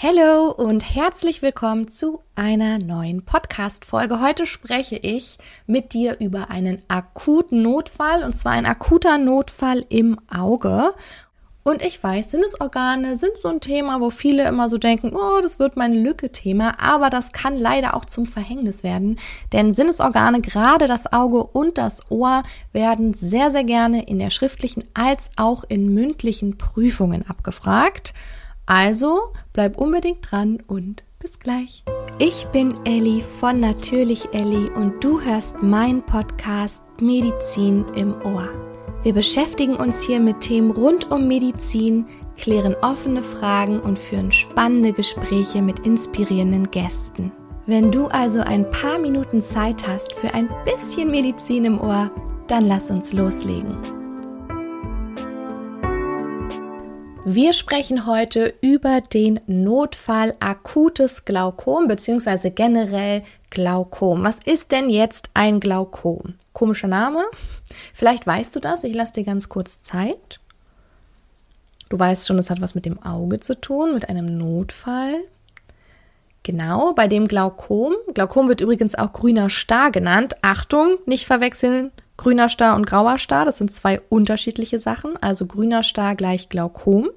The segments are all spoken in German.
Hallo und herzlich willkommen zu einer neuen Podcast-Folge. Heute spreche ich mit dir über einen akuten Notfall und zwar ein akuter Notfall im Auge. Und ich weiß, Sinnesorgane sind so ein Thema, wo viele immer so denken, oh, das wird mein Lücke-Thema, aber das kann leider auch zum Verhängnis werden, denn Sinnesorgane, gerade das Auge und das Ohr, werden sehr, sehr gerne in der schriftlichen als auch in mündlichen Prüfungen abgefragt. Also bleib unbedingt dran und bis gleich. Ich bin Elli von Natürlich Elli und du hörst meinen Podcast Medizin im Ohr. Wir beschäftigen uns hier mit Themen rund um Medizin, klären offene Fragen und führen spannende Gespräche mit inspirierenden Gästen. Wenn du also ein paar Minuten Zeit hast für ein bisschen Medizin im Ohr, dann lass uns loslegen. Wir sprechen heute über den Notfall akutes Glaukom bzw. generell Glaukom. Was ist denn jetzt ein Glaukom? Komischer Name. Vielleicht weißt du das. Ich lasse dir ganz kurz Zeit. Du weißt schon, es hat was mit dem Auge zu tun, mit einem Notfall. Genau, bei dem Glaukom. Glaukom wird übrigens auch grüner Star genannt. Achtung, nicht verwechseln grüner Star und grauer Star, das sind zwei unterschiedliche Sachen, also grüner Star gleich Glaukom.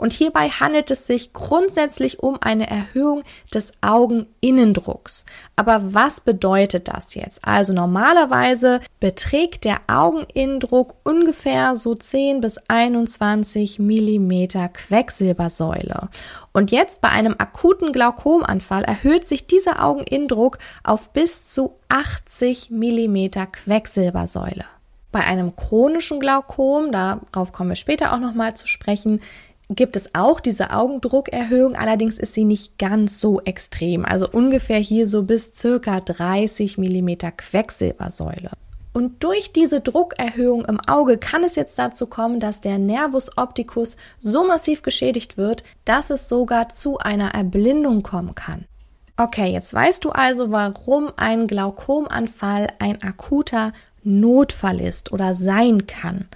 Und hierbei handelt es sich grundsätzlich um eine Erhöhung des Augeninnendrucks. Aber was bedeutet das jetzt? Also normalerweise beträgt der Augeninnendruck ungefähr so 10 bis 21 Millimeter Quecksilbersäule. Und jetzt bei einem akuten Glaukomanfall erhöht sich dieser Augeninnendruck auf bis zu 80 Millimeter Quecksilbersäule. Bei einem chronischen Glaukom, darauf kommen wir später auch nochmal zu sprechen, gibt es auch diese Augendruckerhöhung, allerdings ist sie nicht ganz so extrem, also ungefähr hier so bis circa 30 Millimeter Quecksilbersäule. Und durch diese Druckerhöhung im Auge kann es jetzt dazu kommen, dass der Nervus opticus so massiv geschädigt wird, dass es sogar zu einer Erblindung kommen kann. Okay, jetzt weißt du also, warum ein Glaukomanfall ein akuter Notfall ist oder sein kann.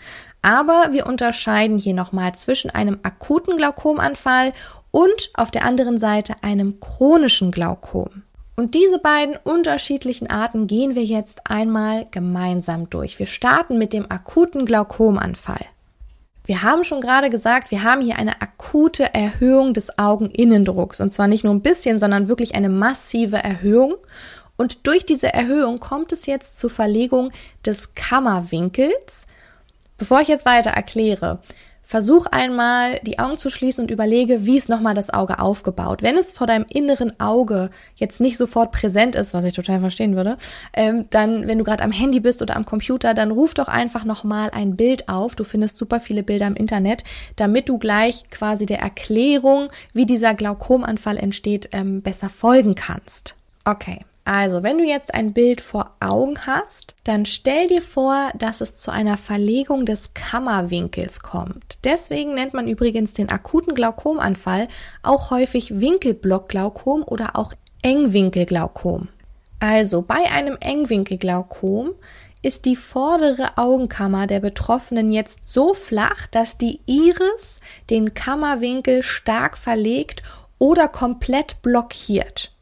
Aber wir unterscheiden hier nochmal zwischen einem akuten Glaukomanfall und auf der anderen Seite einem chronischen Glaukom. Und diese beiden unterschiedlichen Arten gehen wir jetzt einmal gemeinsam durch. Wir starten mit dem akuten Glaukomanfall. Wir haben schon gerade gesagt, wir haben hier eine akute Erhöhung des Augeninnendrucks. Und zwar nicht nur ein bisschen, sondern wirklich eine massive Erhöhung. Und durch diese Erhöhung kommt es jetzt zur Verlegung des Kammerwinkels Bevor ich jetzt weiter erkläre, versuch einmal die Augen zu schließen und überlege, wie ist nochmal das Auge aufgebaut. Wenn es vor deinem inneren Auge jetzt nicht sofort präsent ist, was ich total verstehen würde, ähm, dann, wenn du gerade am Handy bist oder am Computer, dann ruf doch einfach nochmal ein Bild auf. Du findest super viele Bilder im Internet, damit du gleich quasi der Erklärung, wie dieser Glaukomanfall entsteht, ähm, besser folgen kannst. Okay. Also, wenn du jetzt ein Bild vor Augen hast, dann stell dir vor, dass es zu einer Verlegung des Kammerwinkels kommt. Deswegen nennt man übrigens den akuten Glaukomanfall auch häufig Winkelblockglaukom oder auch Engwinkelglaukom. Also, bei einem Engwinkelglaukom ist die vordere Augenkammer der Betroffenen jetzt so flach, dass die Iris den Kammerwinkel stark verlegt oder komplett blockiert.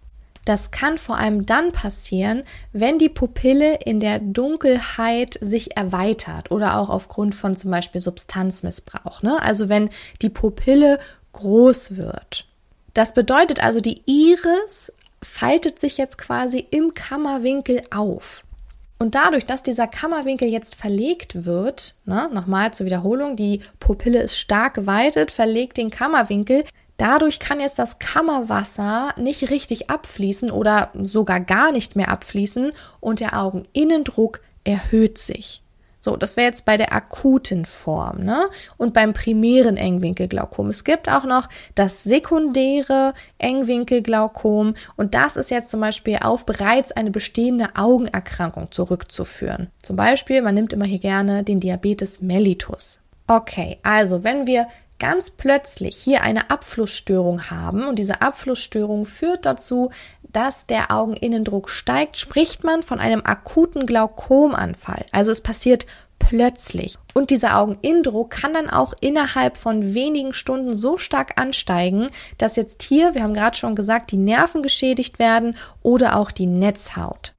Das kann vor allem dann passieren, wenn die Pupille in der Dunkelheit sich erweitert oder auch aufgrund von zum Beispiel Substanzmissbrauch. Ne? Also wenn die Pupille groß wird. Das bedeutet also, die Iris faltet sich jetzt quasi im Kammerwinkel auf. Und dadurch, dass dieser Kammerwinkel jetzt verlegt wird, ne, nochmal zur Wiederholung, die Pupille ist stark geweitet, verlegt den Kammerwinkel, Dadurch kann jetzt das Kammerwasser nicht richtig abfließen oder sogar gar nicht mehr abfließen und der Augeninnendruck erhöht sich. So, das wäre jetzt bei der akuten Form, ne? Und beim primären Engwinkelglaukom. Es gibt auch noch das sekundäre Engwinkelglaukom und das ist jetzt zum Beispiel auf bereits eine bestehende Augenerkrankung zurückzuführen. Zum Beispiel, man nimmt immer hier gerne den Diabetes mellitus. Okay, also wenn wir ganz plötzlich hier eine Abflussstörung haben und diese Abflussstörung führt dazu, dass der Augeninnendruck steigt, spricht man von einem akuten Glaukomanfall. Also es passiert plötzlich. Und dieser Augeninnendruck kann dann auch innerhalb von wenigen Stunden so stark ansteigen, dass jetzt hier, wir haben gerade schon gesagt, die Nerven geschädigt werden oder auch die Netzhaut.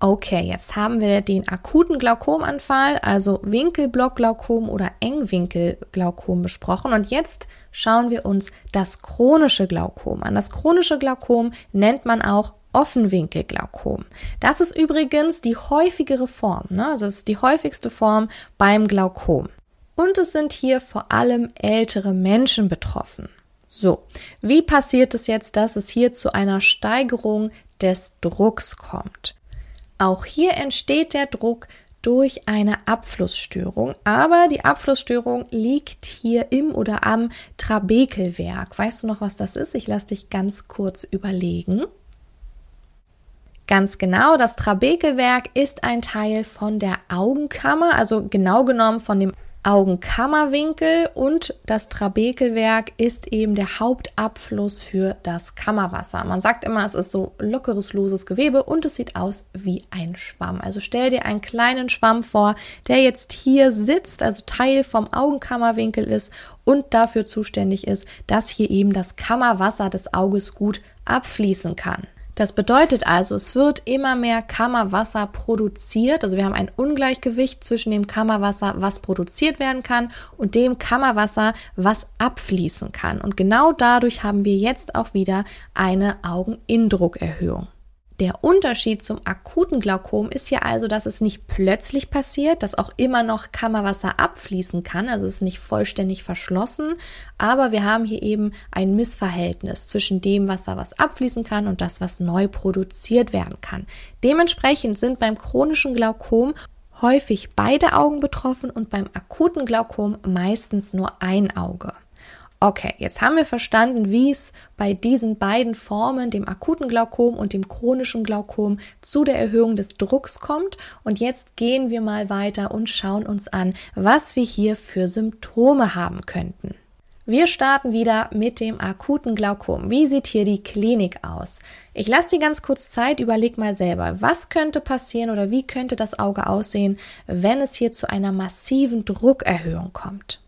Okay, jetzt haben wir den akuten Glaukomanfall, also Winkelblockglaukom oder Engwinkelglaukom besprochen und jetzt schauen wir uns das chronische Glaukom an. Das chronische Glaukom nennt man auch Offenwinkelglaukom. Das ist übrigens die häufigere Form, ne? Also das ist die häufigste Form beim Glaukom. Und es sind hier vor allem ältere Menschen betroffen. So, wie passiert es jetzt, dass es hier zu einer Steigerung des Drucks kommt? Auch hier entsteht der Druck durch eine Abflussstörung, aber die Abflussstörung liegt hier im oder am Trabekelwerk. Weißt du noch, was das ist? Ich lasse dich ganz kurz überlegen. Ganz genau, das Trabekelwerk ist ein Teil von der Augenkammer, also genau genommen von dem Augenkammerwinkel und das Trabekelwerk ist eben der Hauptabfluss für das Kammerwasser. Man sagt immer, es ist so lockeres, loses Gewebe und es sieht aus wie ein Schwamm. Also stell dir einen kleinen Schwamm vor, der jetzt hier sitzt, also Teil vom Augenkammerwinkel ist und dafür zuständig ist, dass hier eben das Kammerwasser des Auges gut abfließen kann. Das bedeutet also, es wird immer mehr Kammerwasser produziert. Also wir haben ein Ungleichgewicht zwischen dem Kammerwasser, was produziert werden kann, und dem Kammerwasser, was abfließen kann. Und genau dadurch haben wir jetzt auch wieder eine Augeninnendruckerhöhung. Der Unterschied zum akuten Glaukom ist ja also, dass es nicht plötzlich passiert, dass auch immer noch Kammerwasser abfließen kann, also es ist nicht vollständig verschlossen, aber wir haben hier eben ein Missverhältnis zwischen dem Wasser, was abfließen kann und das, was neu produziert werden kann. Dementsprechend sind beim chronischen Glaukom häufig beide Augen betroffen und beim akuten Glaukom meistens nur ein Auge. Okay, jetzt haben wir verstanden, wie es bei diesen beiden Formen, dem akuten Glaukom und dem chronischen Glaukom, zu der Erhöhung des Drucks kommt. Und jetzt gehen wir mal weiter und schauen uns an, was wir hier für Symptome haben könnten. Wir starten wieder mit dem akuten Glaukom. Wie sieht hier die Klinik aus? Ich lasse dir ganz kurz Zeit, überleg mal selber, was könnte passieren oder wie könnte das Auge aussehen, wenn es hier zu einer massiven Druckerhöhung kommt.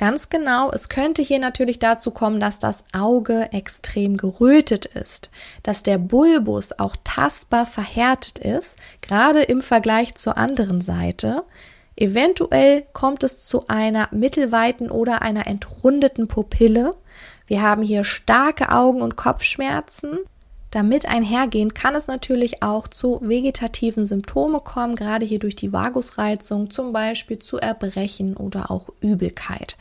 Ganz genau, es könnte hier natürlich dazu kommen, dass das Auge extrem gerötet ist, dass der Bulbus auch tastbar verhärtet ist, gerade im Vergleich zur anderen Seite. Eventuell kommt es zu einer mittelweiten oder einer entrundeten Pupille. Wir haben hier starke Augen- und Kopfschmerzen. Damit einhergehend kann es natürlich auch zu vegetativen Symptomen kommen, gerade hier durch die Vagusreizung, zum Beispiel zu Erbrechen oder auch Übelkeit.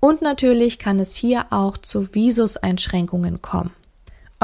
Und natürlich kann es hier auch zu Visuseinschränkungen kommen.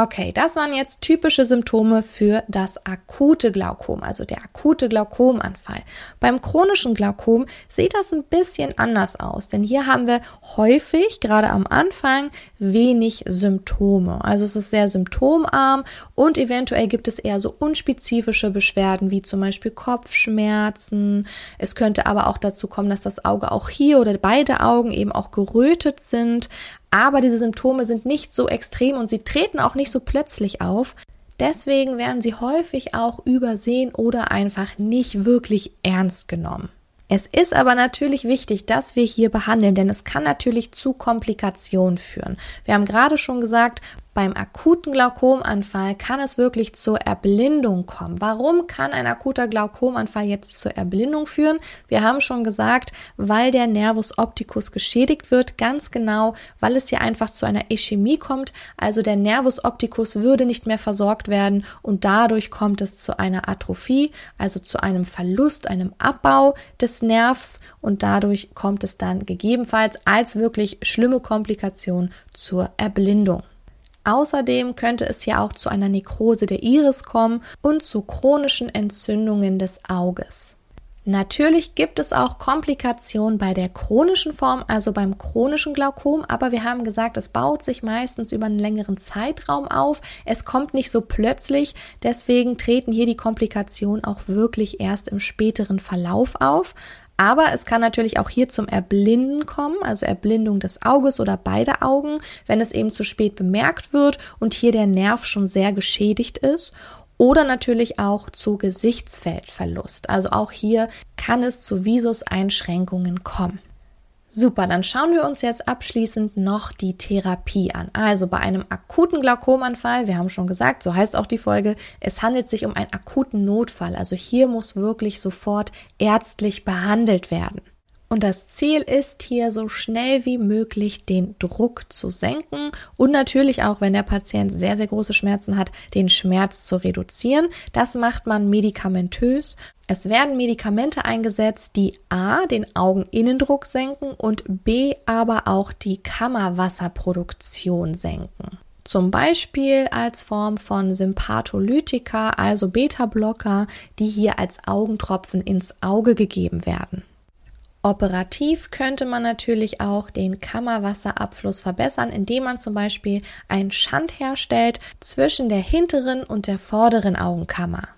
Okay, das waren jetzt typische Symptome für das akute Glaukom, also der akute Glaukomanfall. Beim chronischen Glaukom sieht das ein bisschen anders aus, denn hier haben wir häufig, gerade am Anfang, wenig Symptome. Also es ist sehr symptomarm und eventuell gibt es eher so unspezifische Beschwerden wie zum Beispiel Kopfschmerzen. Es könnte aber auch dazu kommen, dass das Auge auch hier oder beide Augen eben auch gerötet sind. Aber diese Symptome sind nicht so extrem und sie treten auch nicht so plötzlich auf. Deswegen werden sie häufig auch übersehen oder einfach nicht wirklich ernst genommen. Es ist aber natürlich wichtig, dass wir hier behandeln, denn es kann natürlich zu Komplikationen führen. Wir haben gerade schon gesagt, beim akuten Glaukomanfall kann es wirklich zur Erblindung kommen. Warum kann ein akuter Glaukomanfall jetzt zur Erblindung führen? Wir haben schon gesagt, weil der Nervus opticus geschädigt wird, ganz genau, weil es hier einfach zu einer Ischämie kommt, also der Nervus opticus würde nicht mehr versorgt werden und dadurch kommt es zu einer Atrophie, also zu einem Verlust, einem Abbau des Nervs und dadurch kommt es dann gegebenenfalls als wirklich schlimme Komplikation zur Erblindung. Außerdem könnte es ja auch zu einer Nekrose der Iris kommen und zu chronischen Entzündungen des Auges. Natürlich gibt es auch Komplikationen bei der chronischen Form, also beim chronischen Glaukom, aber wir haben gesagt, es baut sich meistens über einen längeren Zeitraum auf. Es kommt nicht so plötzlich, deswegen treten hier die Komplikationen auch wirklich erst im späteren Verlauf auf. Aber es kann natürlich auch hier zum Erblinden kommen, also Erblindung des Auges oder beide Augen, wenn es eben zu spät bemerkt wird und hier der Nerv schon sehr geschädigt ist. oder natürlich auch zu Gesichtsfeldverlust. Also auch hier kann es zu Visuseinschränkungen kommen. Super, dann schauen wir uns jetzt abschließend noch die Therapie an. Also bei einem akuten Glaukomanfall, wir haben schon gesagt, so heißt auch die Folge, es handelt sich um einen akuten Notfall. Also hier muss wirklich sofort ärztlich behandelt werden. Und das Ziel ist hier so schnell wie möglich den Druck zu senken und natürlich auch, wenn der Patient sehr, sehr große Schmerzen hat, den Schmerz zu reduzieren. Das macht man medikamentös. Es werden Medikamente eingesetzt, die A, den Augeninnendruck senken und B, aber auch die Kammerwasserproduktion senken. Zum Beispiel als Form von Sympatholytika, also Beta-Blocker, die hier als Augentropfen ins Auge gegeben werden. Operativ könnte man natürlich auch den Kammerwasserabfluss verbessern, indem man zum Beispiel einen Schand herstellt zwischen der hinteren und der vorderen Augenkammer.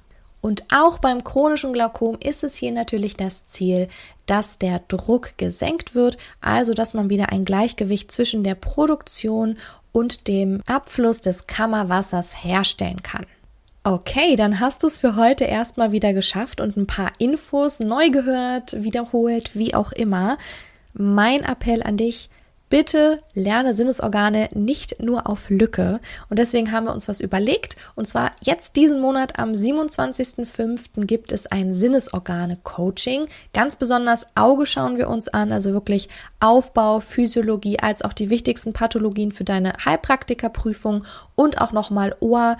Und auch beim chronischen Glaukom ist es hier natürlich das Ziel, dass der Druck gesenkt wird, also dass man wieder ein Gleichgewicht zwischen der Produktion und dem Abfluss des Kammerwassers herstellen kann. Okay, dann hast du es für heute erstmal wieder geschafft und ein paar Infos neu gehört, wiederholt, wie auch immer. Mein Appell an dich, Bitte lerne Sinnesorgane nicht nur auf Lücke. Und deswegen haben wir uns was überlegt. Und zwar jetzt diesen Monat am 27.05. gibt es ein Sinnesorgane-Coaching. Ganz besonders Auge schauen wir uns an, also wirklich Aufbau, Physiologie, als auch die wichtigsten Pathologien für deine Heilpraktikerprüfung und auch nochmal Ohr.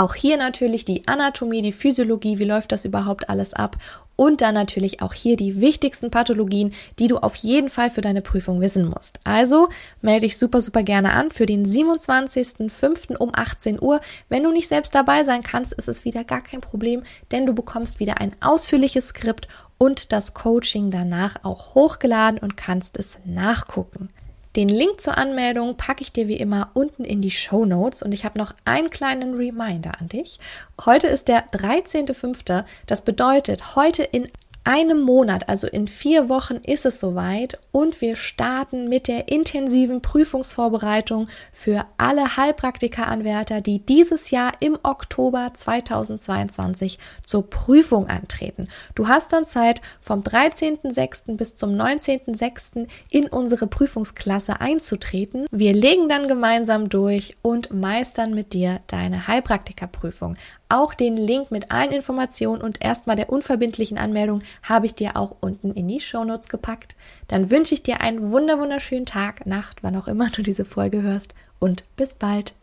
Auch hier natürlich die Anatomie, die Physiologie, wie läuft das überhaupt alles ab und dann natürlich auch hier die wichtigsten Pathologien, die du auf jeden Fall für deine Prüfung wissen musst. Also melde dich super, super gerne an für den 27.05. um 18 Uhr. Wenn du nicht selbst dabei sein kannst, ist es wieder gar kein Problem, denn du bekommst wieder ein ausführliches Skript und das Coaching danach auch hochgeladen und kannst es nachgucken. Den Link zur Anmeldung packe ich dir wie immer unten in die Show Notes und ich habe noch einen kleinen Reminder an dich. Heute ist der 13.05. Das bedeutet, heute in einem Monat, also in vier Wochen, ist es soweit und wir starten mit der intensiven Prüfungsvorbereitung für alle Heilpraktikeranwärter, die dieses Jahr im Oktober 2022 zur Prüfung antreten. Du hast dann Zeit vom 13.06. bis zum 19.06. in unsere Prüfungsklasse einzutreten. Wir legen dann gemeinsam durch und meistern mit dir deine Heilpraktikerprüfung. Auch den Link mit allen Informationen und erstmal der unverbindlichen Anmeldung habe ich dir auch unten in die Shownotes gepackt. Dann wünsche ich dir einen wunder wunderschönen Tag, Nacht, wann auch immer du diese Folge hörst und bis bald.